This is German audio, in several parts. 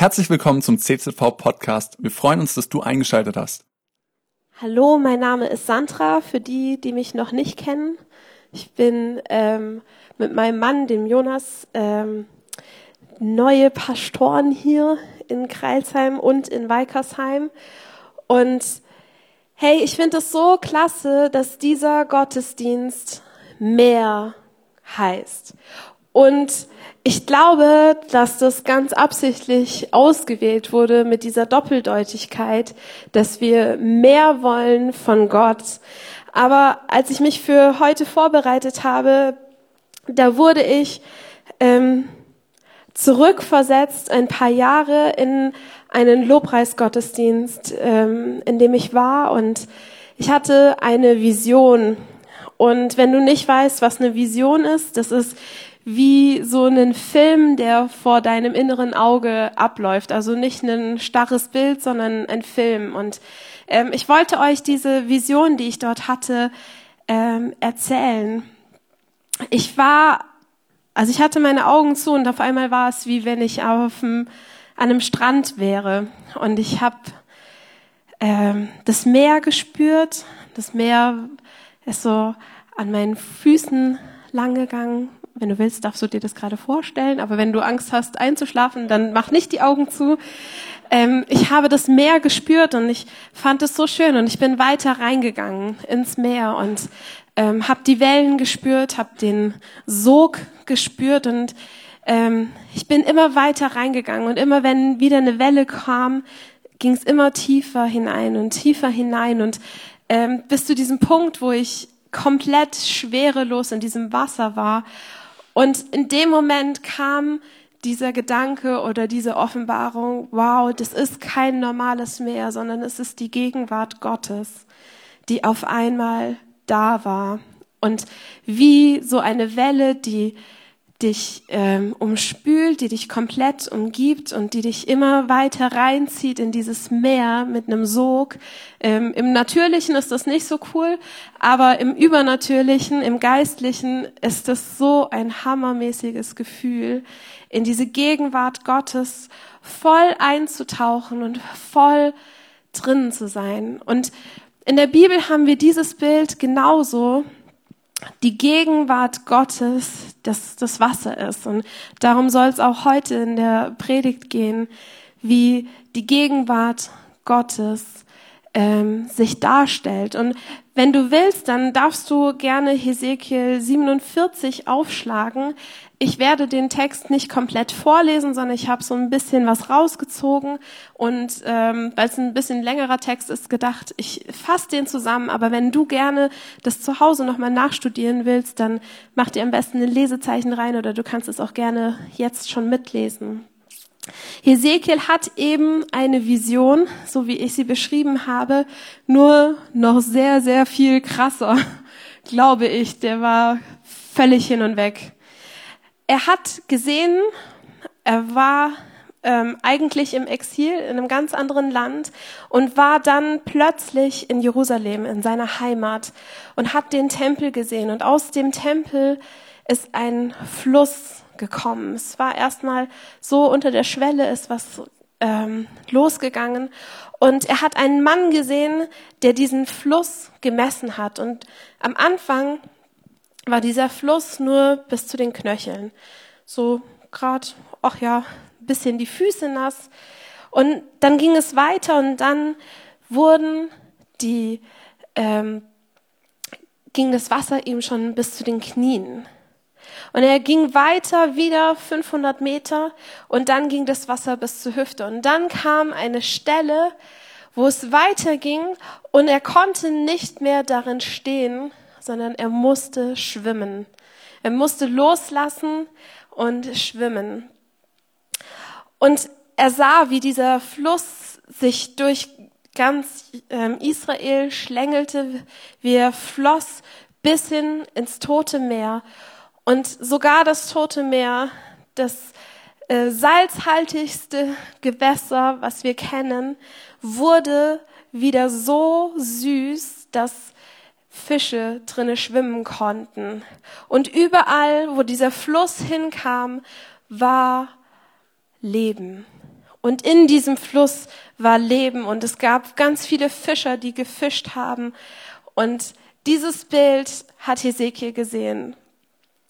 Herzlich willkommen zum CZV Podcast. Wir freuen uns, dass du eingeschaltet hast. Hallo, mein Name ist Sandra, für die, die mich noch nicht kennen. Ich bin ähm, mit meinem Mann, dem Jonas, ähm, neue Pastoren hier in Kreilsheim und in Weikersheim. Und hey, ich finde es so klasse, dass dieser Gottesdienst mehr heißt. Und ich glaube, dass das ganz absichtlich ausgewählt wurde mit dieser Doppeldeutigkeit, dass wir mehr wollen von Gott. Aber als ich mich für heute vorbereitet habe, da wurde ich ähm, zurückversetzt ein paar Jahre in einen Lobpreisgottesdienst, ähm, in dem ich war und ich hatte eine Vision. Und wenn du nicht weißt, was eine Vision ist, das ist wie so einen Film, der vor deinem inneren Auge abläuft. Also nicht ein starres Bild, sondern ein Film. Und ähm, ich wollte euch diese Vision, die ich dort hatte, ähm, erzählen. Ich war, also ich hatte meine Augen zu und auf einmal war es wie wenn ich auf einem, an einem Strand wäre. Und ich habe ähm, das Meer gespürt. Das Meer ist so an meinen Füßen langgegangen wenn du willst, darfst du dir das gerade vorstellen. Aber wenn du Angst hast einzuschlafen, dann mach nicht die Augen zu. Ähm, ich habe das Meer gespürt und ich fand es so schön und ich bin weiter reingegangen ins Meer und ähm, habe die Wellen gespürt, habe den Sog gespürt und ähm, ich bin immer weiter reingegangen und immer wenn wieder eine Welle kam, ging es immer tiefer hinein und tiefer hinein und ähm, bis zu diesem Punkt, wo ich komplett schwerelos in diesem Wasser war und in dem Moment kam dieser Gedanke oder diese Offenbarung, wow, das ist kein normales Meer, sondern es ist die Gegenwart Gottes, die auf einmal da war. Und wie so eine Welle, die dich ähm, umspült, die dich komplett umgibt und die dich immer weiter reinzieht in dieses Meer mit einem Sog. Ähm, Im Natürlichen ist das nicht so cool, aber im Übernatürlichen, im Geistlichen ist das so ein hammermäßiges Gefühl, in diese Gegenwart Gottes voll einzutauchen und voll drin zu sein. Und in der Bibel haben wir dieses Bild genauso die Gegenwart Gottes das, das Wasser ist. Und darum soll es auch heute in der Predigt gehen, wie die Gegenwart Gottes ähm, sich darstellt. Und wenn du willst, dann darfst du gerne Hesekiel 47 aufschlagen. Ich werde den Text nicht komplett vorlesen, sondern ich habe so ein bisschen was rausgezogen und ähm, weil es ein bisschen längerer Text ist, gedacht, ich fasse den zusammen. Aber wenn du gerne das zu Hause nochmal nachstudieren willst, dann mach dir am besten ein Lesezeichen rein oder du kannst es auch gerne jetzt schon mitlesen. Hesekiel hat eben eine Vision, so wie ich sie beschrieben habe, nur noch sehr, sehr viel krasser, glaube ich. Der war völlig hin und weg. Er hat gesehen, er war ähm, eigentlich im Exil in einem ganz anderen Land und war dann plötzlich in Jerusalem, in seiner Heimat und hat den Tempel gesehen. Und aus dem Tempel ist ein Fluss gekommen. Es war erstmal so unter der Schwelle ist was ähm, losgegangen und er hat einen Mann gesehen, der diesen Fluss gemessen hat und am Anfang war dieser Fluss nur bis zu den Knöcheln, so gerade, ach ja, bisschen die Füße nass und dann ging es weiter und dann wurden die ähm, ging das Wasser ihm schon bis zu den Knien. Und er ging weiter wieder 500 Meter und dann ging das Wasser bis zur Hüfte. Und dann kam eine Stelle, wo es weiterging und er konnte nicht mehr darin stehen, sondern er musste schwimmen. Er musste loslassen und schwimmen. Und er sah, wie dieser Fluss sich durch ganz ähm, Israel schlängelte, wie er floss bis hin ins Tote Meer. Und sogar das Tote Meer, das äh, salzhaltigste Gewässer, was wir kennen, wurde wieder so süß, dass Fische drinne schwimmen konnten. Und überall, wo dieser Fluss hinkam, war Leben. Und in diesem Fluss war Leben und es gab ganz viele Fischer, die gefischt haben. Und dieses Bild hat Hesekiel gesehen.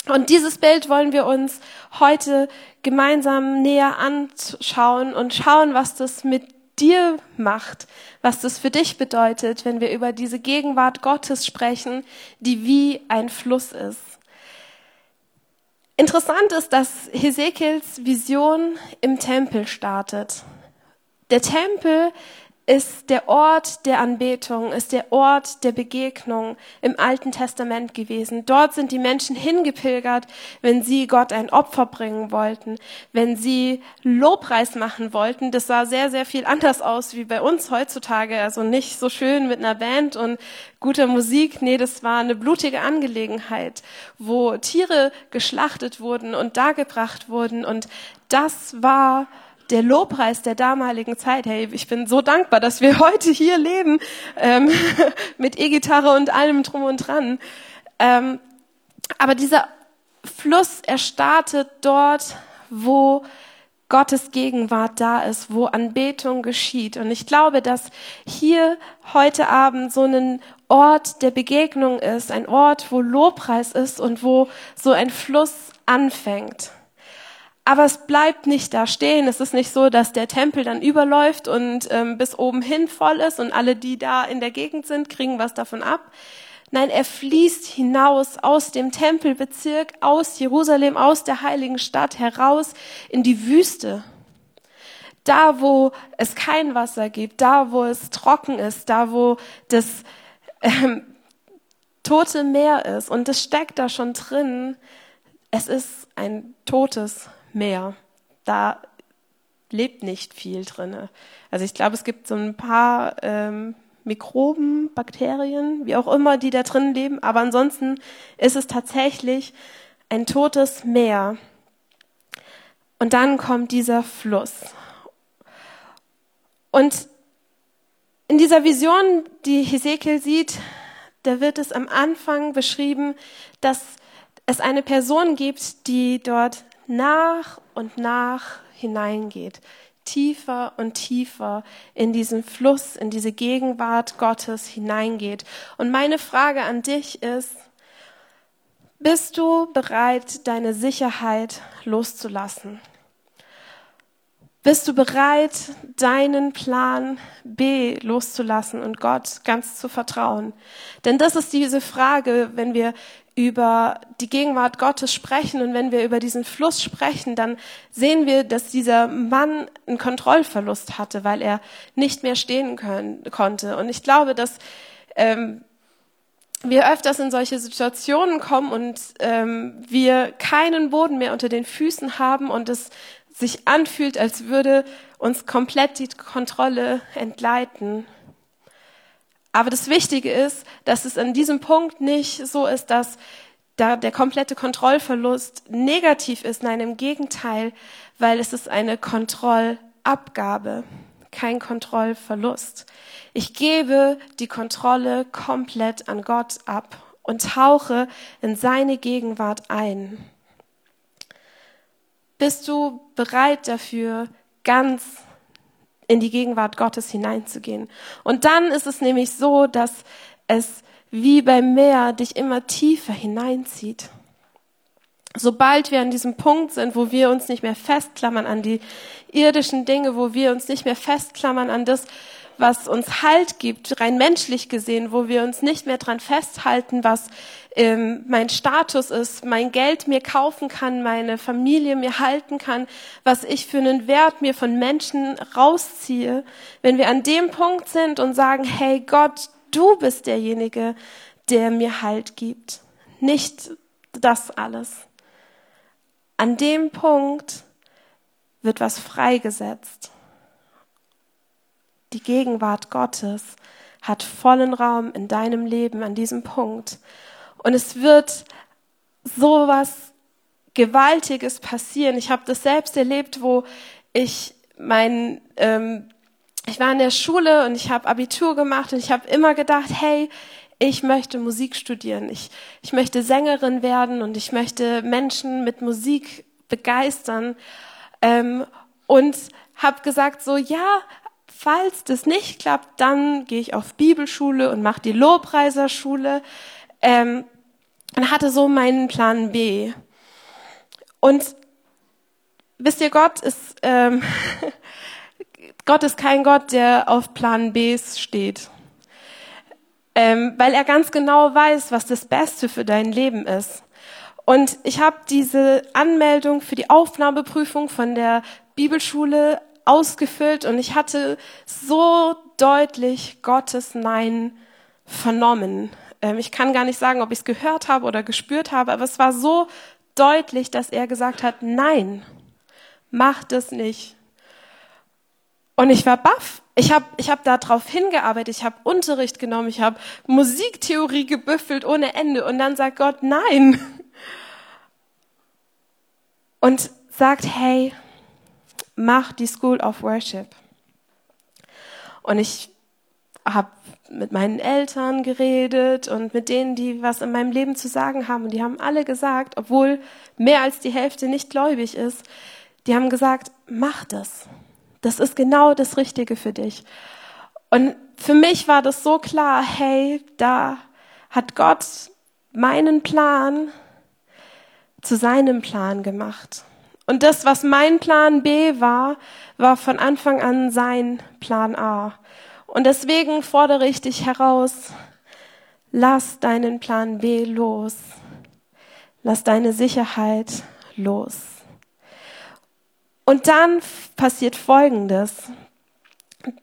Und dieses Bild wollen wir uns heute gemeinsam näher anschauen und schauen, was das mit dir macht, was das für dich bedeutet, wenn wir über diese Gegenwart Gottes sprechen, die wie ein Fluss ist. Interessant ist, dass Hesekiels Vision im Tempel startet. Der Tempel ist der Ort der Anbetung, ist der Ort der Begegnung im Alten Testament gewesen. Dort sind die Menschen hingepilgert, wenn sie Gott ein Opfer bringen wollten, wenn sie Lobpreis machen wollten. Das sah sehr, sehr viel anders aus wie bei uns heutzutage. Also nicht so schön mit einer Band und guter Musik. Nee, das war eine blutige Angelegenheit, wo Tiere geschlachtet wurden und dargebracht wurden. Und das war der Lobpreis der damaligen Zeit. Hey, ich bin so dankbar, dass wir heute hier leben ähm, mit E-Gitarre und allem drum und dran. Ähm, aber dieser Fluss, er startet dort, wo Gottes Gegenwart da ist, wo Anbetung geschieht. Und ich glaube, dass hier heute Abend so ein Ort der Begegnung ist, ein Ort, wo Lobpreis ist und wo so ein Fluss anfängt. Aber es bleibt nicht da stehen. Es ist nicht so, dass der Tempel dann überläuft und ähm, bis oben hin voll ist und alle, die da in der Gegend sind, kriegen was davon ab. Nein, er fließt hinaus aus dem Tempelbezirk, aus Jerusalem, aus der heiligen Stadt heraus in die Wüste. Da, wo es kein Wasser gibt, da, wo es trocken ist, da, wo das ähm, tote Meer ist. Und es steckt da schon drin. Es ist ein totes Meer. Da lebt nicht viel drinne. Also ich glaube, es gibt so ein paar ähm, Mikroben, Bakterien, wie auch immer, die da drin leben. Aber ansonsten ist es tatsächlich ein totes Meer. Und dann kommt dieser Fluss. Und in dieser Vision, die Hesekiel sieht, da wird es am Anfang beschrieben, dass es eine Person gibt, die dort nach und nach hineingeht, tiefer und tiefer in diesen Fluss, in diese Gegenwart Gottes hineingeht. Und meine Frage an dich ist, bist du bereit, deine Sicherheit loszulassen? Bist du bereit, deinen Plan B loszulassen und Gott ganz zu vertrauen? Denn das ist diese Frage, wenn wir über die Gegenwart Gottes sprechen und wenn wir über diesen Fluss sprechen, dann sehen wir, dass dieser Mann einen Kontrollverlust hatte, weil er nicht mehr stehen können, konnte. Und ich glaube, dass ähm, wir öfters in solche Situationen kommen und ähm, wir keinen Boden mehr unter den Füßen haben und es sich anfühlt, als würde uns komplett die Kontrolle entgleiten. Aber das Wichtige ist, dass es an diesem Punkt nicht so ist, dass da der komplette Kontrollverlust negativ ist. Nein, im Gegenteil, weil es ist eine Kontrollabgabe, kein Kontrollverlust. Ich gebe die Kontrolle komplett an Gott ab und tauche in seine Gegenwart ein. Bist du bereit dafür, ganz in die Gegenwart Gottes hineinzugehen? Und dann ist es nämlich so, dass es wie beim Meer dich immer tiefer hineinzieht. Sobald wir an diesem Punkt sind, wo wir uns nicht mehr festklammern an die irdischen Dinge, wo wir uns nicht mehr festklammern an das, was uns Halt gibt, rein menschlich gesehen, wo wir uns nicht mehr dran festhalten, was ähm, mein Status ist, mein Geld mir kaufen kann, meine Familie mir halten kann, was ich für einen Wert mir von Menschen rausziehe. Wenn wir an dem Punkt sind und sagen, hey Gott, du bist derjenige, der mir Halt gibt, nicht das alles. An dem Punkt wird was freigesetzt. Die Gegenwart Gottes hat vollen Raum in deinem Leben an diesem Punkt. Und es wird sowas Gewaltiges passieren. Ich habe das selbst erlebt, wo ich mein, ähm, ich war in der Schule und ich habe Abitur gemacht und ich habe immer gedacht, hey, ich möchte Musik studieren, ich, ich möchte Sängerin werden und ich möchte Menschen mit Musik begeistern. Ähm, und habe gesagt so, ja, falls das nicht klappt, dann gehe ich auf Bibelschule und mache die Lobpreiserschule. Ähm, und hatte so meinen Plan B. Und wisst ihr, Gott ist, ähm, Gott ist kein Gott, der auf Plan Bs steht. Ähm, weil er ganz genau weiß, was das Beste für dein Leben ist. Und ich habe diese Anmeldung für die Aufnahmeprüfung von der Bibelschule ausgefüllt und ich hatte so deutlich Gottes Nein vernommen. Ähm, ich kann gar nicht sagen, ob ich es gehört habe oder gespürt habe, aber es war so deutlich, dass er gesagt hat, nein, mach das nicht. Und ich war baff. Ich habe ich hab darauf hingearbeitet, ich habe Unterricht genommen, ich habe Musiktheorie gebüffelt ohne Ende. Und dann sagt Gott, nein. Und sagt, hey, mach die School of Worship. Und ich habe mit meinen Eltern geredet und mit denen, die was in meinem Leben zu sagen haben. Und die haben alle gesagt, obwohl mehr als die Hälfte nicht gläubig ist, die haben gesagt, mach das. Das ist genau das Richtige für dich. Und für mich war das so klar, hey, da hat Gott meinen Plan zu seinem Plan gemacht. Und das, was mein Plan B war, war von Anfang an sein Plan A. Und deswegen fordere ich dich heraus, lass deinen Plan B los. Lass deine Sicherheit los. Und dann passiert Folgendes.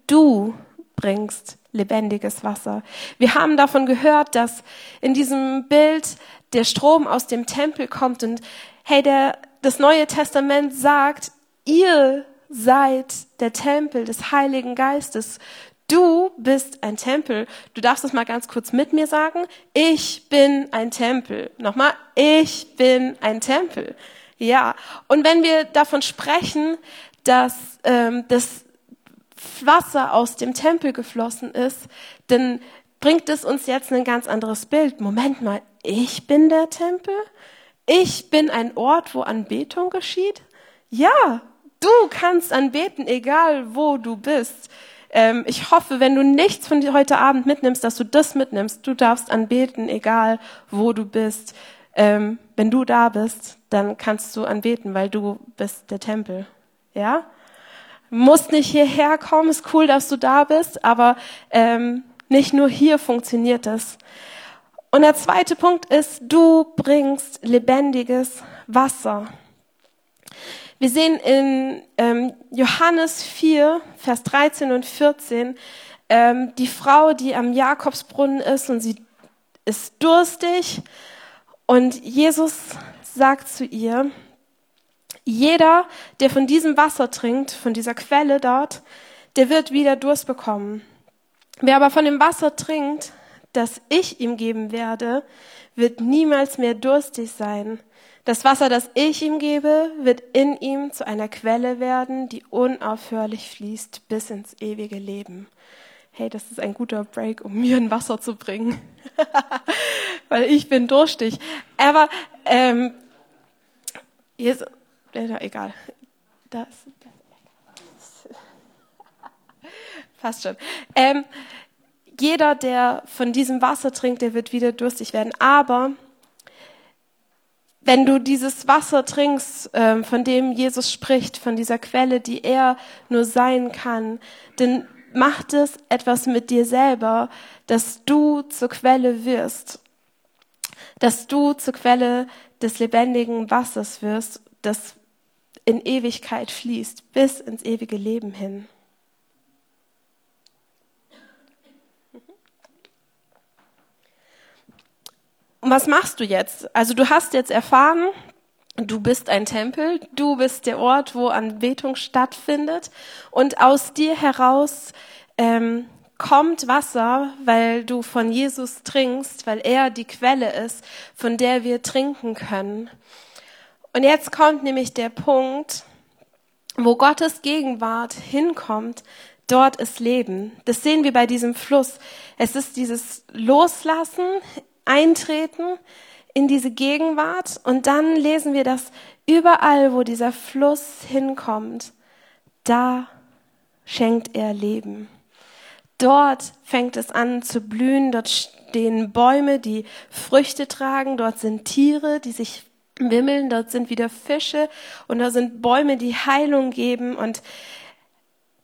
Du bringst lebendiges Wasser. Wir haben davon gehört, dass in diesem Bild der Strom aus dem Tempel kommt und hey, der, das Neue Testament sagt, ihr seid der Tempel des Heiligen Geistes. Du bist ein Tempel. Du darfst das mal ganz kurz mit mir sagen. Ich bin ein Tempel. Nochmal, ich bin ein Tempel. Ja. Und wenn wir davon sprechen, dass ähm, das Wasser aus dem Tempel geflossen ist, dann bringt es uns jetzt ein ganz anderes Bild. Moment mal, ich bin der Tempel? Ich bin ein Ort, wo Anbetung geschieht? Ja, du kannst anbeten, egal wo du bist. Ähm, ich hoffe, wenn du nichts von heute Abend mitnimmst, dass du das mitnimmst. Du darfst anbeten, egal wo du bist. Ähm, wenn du da bist, dann kannst du anbeten, weil du bist der Tempel. Ja? Musst nicht hierher kommen, ist cool, dass du da bist, aber ähm, nicht nur hier funktioniert das. Und der zweite Punkt ist, du bringst lebendiges Wasser. Wir sehen in ähm, Johannes 4, Vers 13 und 14, ähm, die Frau, die am Jakobsbrunnen ist und sie ist durstig. Und Jesus sagt zu ihr, jeder, der von diesem Wasser trinkt, von dieser Quelle dort, der wird wieder Durst bekommen. Wer aber von dem Wasser trinkt, das ich ihm geben werde, wird niemals mehr durstig sein. Das Wasser, das ich ihm gebe, wird in ihm zu einer Quelle werden, die unaufhörlich fließt bis ins ewige Leben. Hey, das ist ein guter Break, um mir ein Wasser zu bringen, weil ich bin durstig. Aber ähm, jetzt, äh, egal. Das, das, Passt schon. Ähm, jeder, der von diesem Wasser trinkt, der wird wieder durstig werden. Aber wenn du dieses Wasser trinkst, ähm, von dem Jesus spricht, von dieser Quelle, die er nur sein kann, dann macht es etwas mit dir selber, dass du zur Quelle wirst, dass du zur Quelle des lebendigen Wassers wirst, das in Ewigkeit fließt, bis ins ewige Leben hin. Und was machst du jetzt? Also du hast jetzt erfahren, du bist ein Tempel, du bist der Ort, wo Anbetung stattfindet und aus dir heraus ähm, kommt Wasser, weil du von Jesus trinkst, weil er die Quelle ist, von der wir trinken können. Und jetzt kommt nämlich der Punkt, wo Gottes Gegenwart hinkommt, dort ist Leben. Das sehen wir bei diesem Fluss. Es ist dieses Loslassen eintreten in diese Gegenwart. Und dann lesen wir, dass überall, wo dieser Fluss hinkommt, da schenkt er Leben. Dort fängt es an zu blühen, dort stehen Bäume, die Früchte tragen, dort sind Tiere, die sich wimmeln, dort sind wieder Fische. Und da sind Bäume, die Heilung geben. Und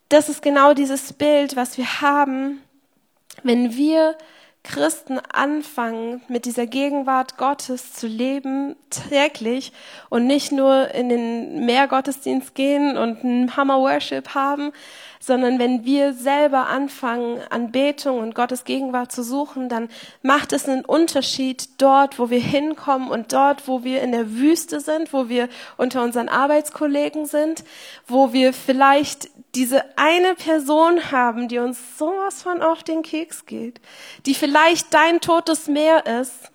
das ist genau dieses Bild, was wir haben, wenn wir Christen anfangen, mit dieser Gegenwart Gottes zu leben, täglich und nicht nur in den Mehrgottesdienst gehen und einen Hammer Worship haben, sondern wenn wir selber anfangen, Anbetung und Gottes Gegenwart zu suchen, dann macht es einen Unterschied dort, wo wir hinkommen und dort, wo wir in der Wüste sind, wo wir unter unseren Arbeitskollegen sind, wo wir vielleicht diese eine Person haben, die uns sowas von auf den Keks geht, die vielleicht dein totes Meer ist,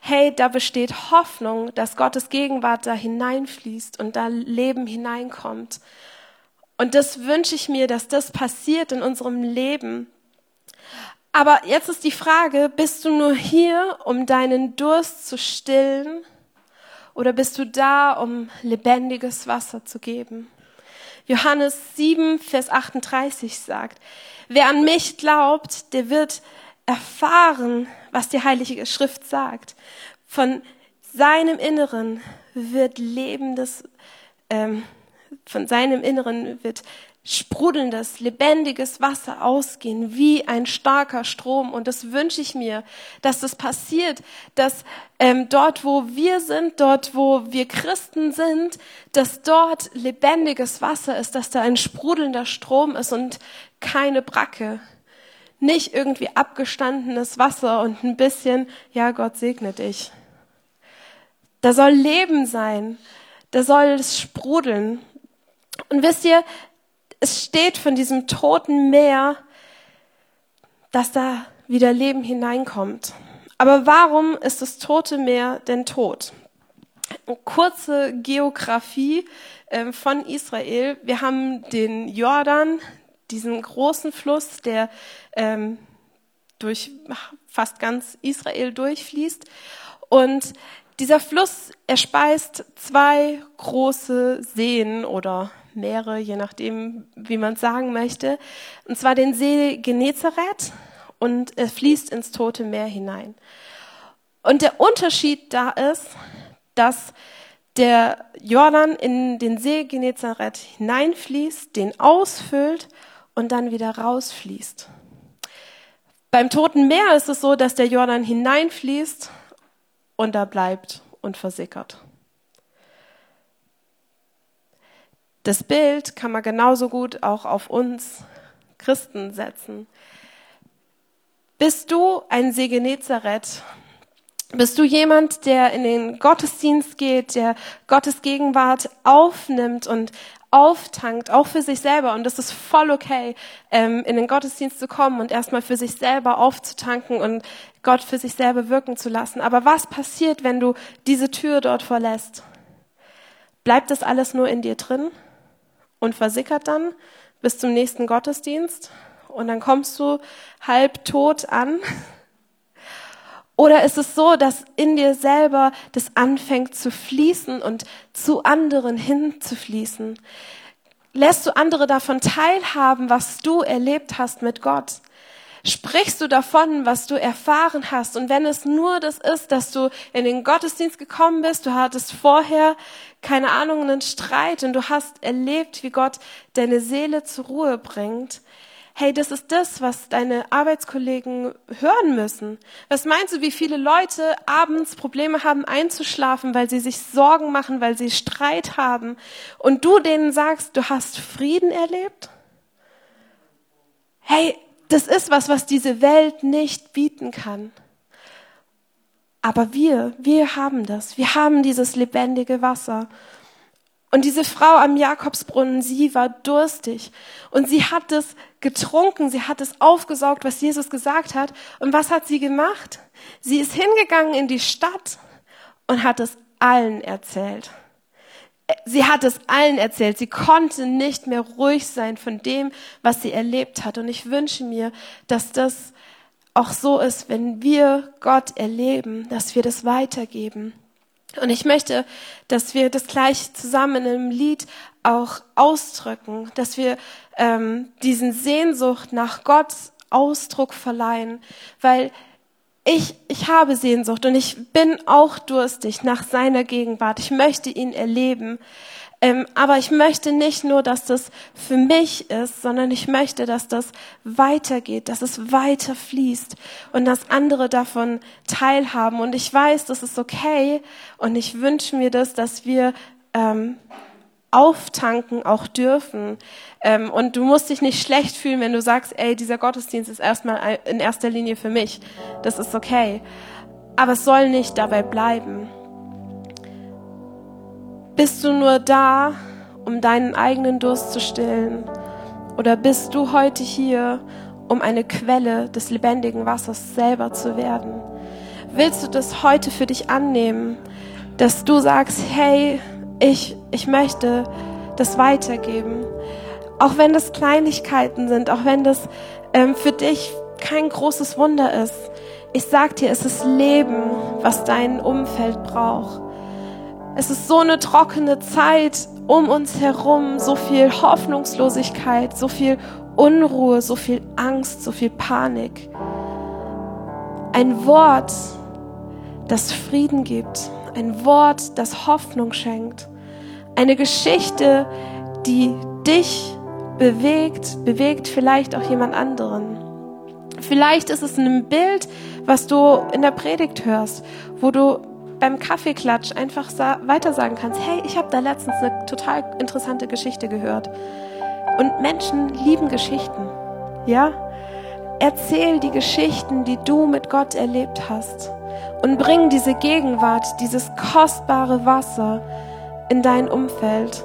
hey, da besteht Hoffnung, dass Gottes Gegenwart da hineinfließt und da Leben hineinkommt. Und das wünsche ich mir, dass das passiert in unserem Leben. Aber jetzt ist die Frage, bist du nur hier, um deinen Durst zu stillen? Oder bist du da, um lebendiges Wasser zu geben? Johannes 7, Vers 38 sagt, wer an mich glaubt, der wird erfahren, was die Heilige Schrift sagt. Von seinem Inneren wird lebendes, ähm, von seinem Inneren wird sprudelndes, lebendiges Wasser ausgehen, wie ein starker Strom. Und das wünsche ich mir, dass das passiert, dass ähm, dort, wo wir sind, dort, wo wir Christen sind, dass dort lebendiges Wasser ist, dass da ein sprudelnder Strom ist und keine Bracke. Nicht irgendwie abgestandenes Wasser und ein bisschen, ja, Gott segne dich. Da soll Leben sein. Da soll es sprudeln. Und wisst ihr, es steht von diesem toten Meer, dass da wieder Leben hineinkommt. Aber warum ist das tote Meer denn tot? Kurze Geografie ähm, von Israel. Wir haben den Jordan, diesen großen Fluss, der ähm, durch fast ganz Israel durchfließt. Und dieser Fluss, er speist zwei große Seen oder Meere, je nachdem, wie man es sagen möchte. Und zwar den See Genezareth und er fließt ins Tote Meer hinein. Und der Unterschied da ist, dass der Jordan in den See Genezareth hineinfließt, den ausfüllt und dann wieder rausfließt. Beim Toten Meer ist es so, dass der Jordan hineinfließt und da bleibt und versickert. Das Bild kann man genauso gut auch auf uns Christen setzen. Bist du ein Genezareth? Bist du jemand, der in den Gottesdienst geht, der Gottes Gegenwart aufnimmt und auftankt, auch für sich selber? Und das ist voll okay, ähm, in den Gottesdienst zu kommen und erstmal für sich selber aufzutanken und Gott für sich selber wirken zu lassen. Aber was passiert, wenn du diese Tür dort verlässt? Bleibt das alles nur in dir drin? und versickert dann bis zum nächsten Gottesdienst und dann kommst du halb tot an? Oder ist es so, dass in dir selber das anfängt zu fließen und zu anderen hinzufließen? Lässt du andere davon teilhaben, was du erlebt hast mit Gott? Sprichst du davon, was du erfahren hast? Und wenn es nur das ist, dass du in den Gottesdienst gekommen bist, du hattest vorher keine Ahnung, einen Streit und du hast erlebt, wie Gott deine Seele zur Ruhe bringt. Hey, das ist das, was deine Arbeitskollegen hören müssen. Was meinst du, wie viele Leute abends Probleme haben einzuschlafen, weil sie sich Sorgen machen, weil sie Streit haben und du denen sagst, du hast Frieden erlebt? Hey, das ist was, was diese Welt nicht bieten kann. Aber wir, wir haben das. Wir haben dieses lebendige Wasser. Und diese Frau am Jakobsbrunnen, sie war durstig und sie hat es getrunken, sie hat es aufgesaugt, was Jesus gesagt hat. Und was hat sie gemacht? Sie ist hingegangen in die Stadt und hat es allen erzählt. Sie hat es allen erzählt. Sie konnte nicht mehr ruhig sein von dem, was sie erlebt hat. Und ich wünsche mir, dass das auch so ist, wenn wir Gott erleben, dass wir das weitergeben. Und ich möchte, dass wir das gleich zusammen in einem Lied auch ausdrücken, dass wir ähm, diesen Sehnsucht nach Gott Ausdruck verleihen, weil ich, ich habe Sehnsucht und ich bin auch durstig nach seiner Gegenwart. Ich möchte ihn erleben. Ähm, aber ich möchte nicht nur, dass das für mich ist, sondern ich möchte, dass das weitergeht, dass es weiter fließt und dass andere davon teilhaben. Und ich weiß, das ist okay und ich wünsche mir das, dass wir ähm, auftanken auch dürfen. Ähm, und du musst dich nicht schlecht fühlen, wenn du sagst, ey, dieser Gottesdienst ist erstmal in erster Linie für mich. Das ist okay. Aber es soll nicht dabei bleiben. Bist du nur da, um deinen eigenen Durst zu stillen? Oder bist du heute hier, um eine Quelle des lebendigen Wassers selber zu werden? Willst du das heute für dich annehmen, dass du sagst, hey, ich, ich möchte das weitergeben? Auch wenn das Kleinigkeiten sind, auch wenn das ähm, für dich kein großes Wunder ist. Ich sag dir, es ist Leben, was dein Umfeld braucht. Es ist so eine trockene Zeit um uns herum, so viel Hoffnungslosigkeit, so viel Unruhe, so viel Angst, so viel Panik. Ein Wort, das Frieden gibt, ein Wort, das Hoffnung schenkt, eine Geschichte, die dich bewegt, bewegt vielleicht auch jemand anderen. Vielleicht ist es ein Bild, was du in der Predigt hörst, wo du beim Kaffeeklatsch einfach weiter sagen kannst, hey, ich habe da letztens eine total interessante Geschichte gehört. Und Menschen lieben Geschichten. Ja? Erzähl die Geschichten, die du mit Gott erlebt hast. Und bring diese Gegenwart, dieses kostbare Wasser in dein Umfeld.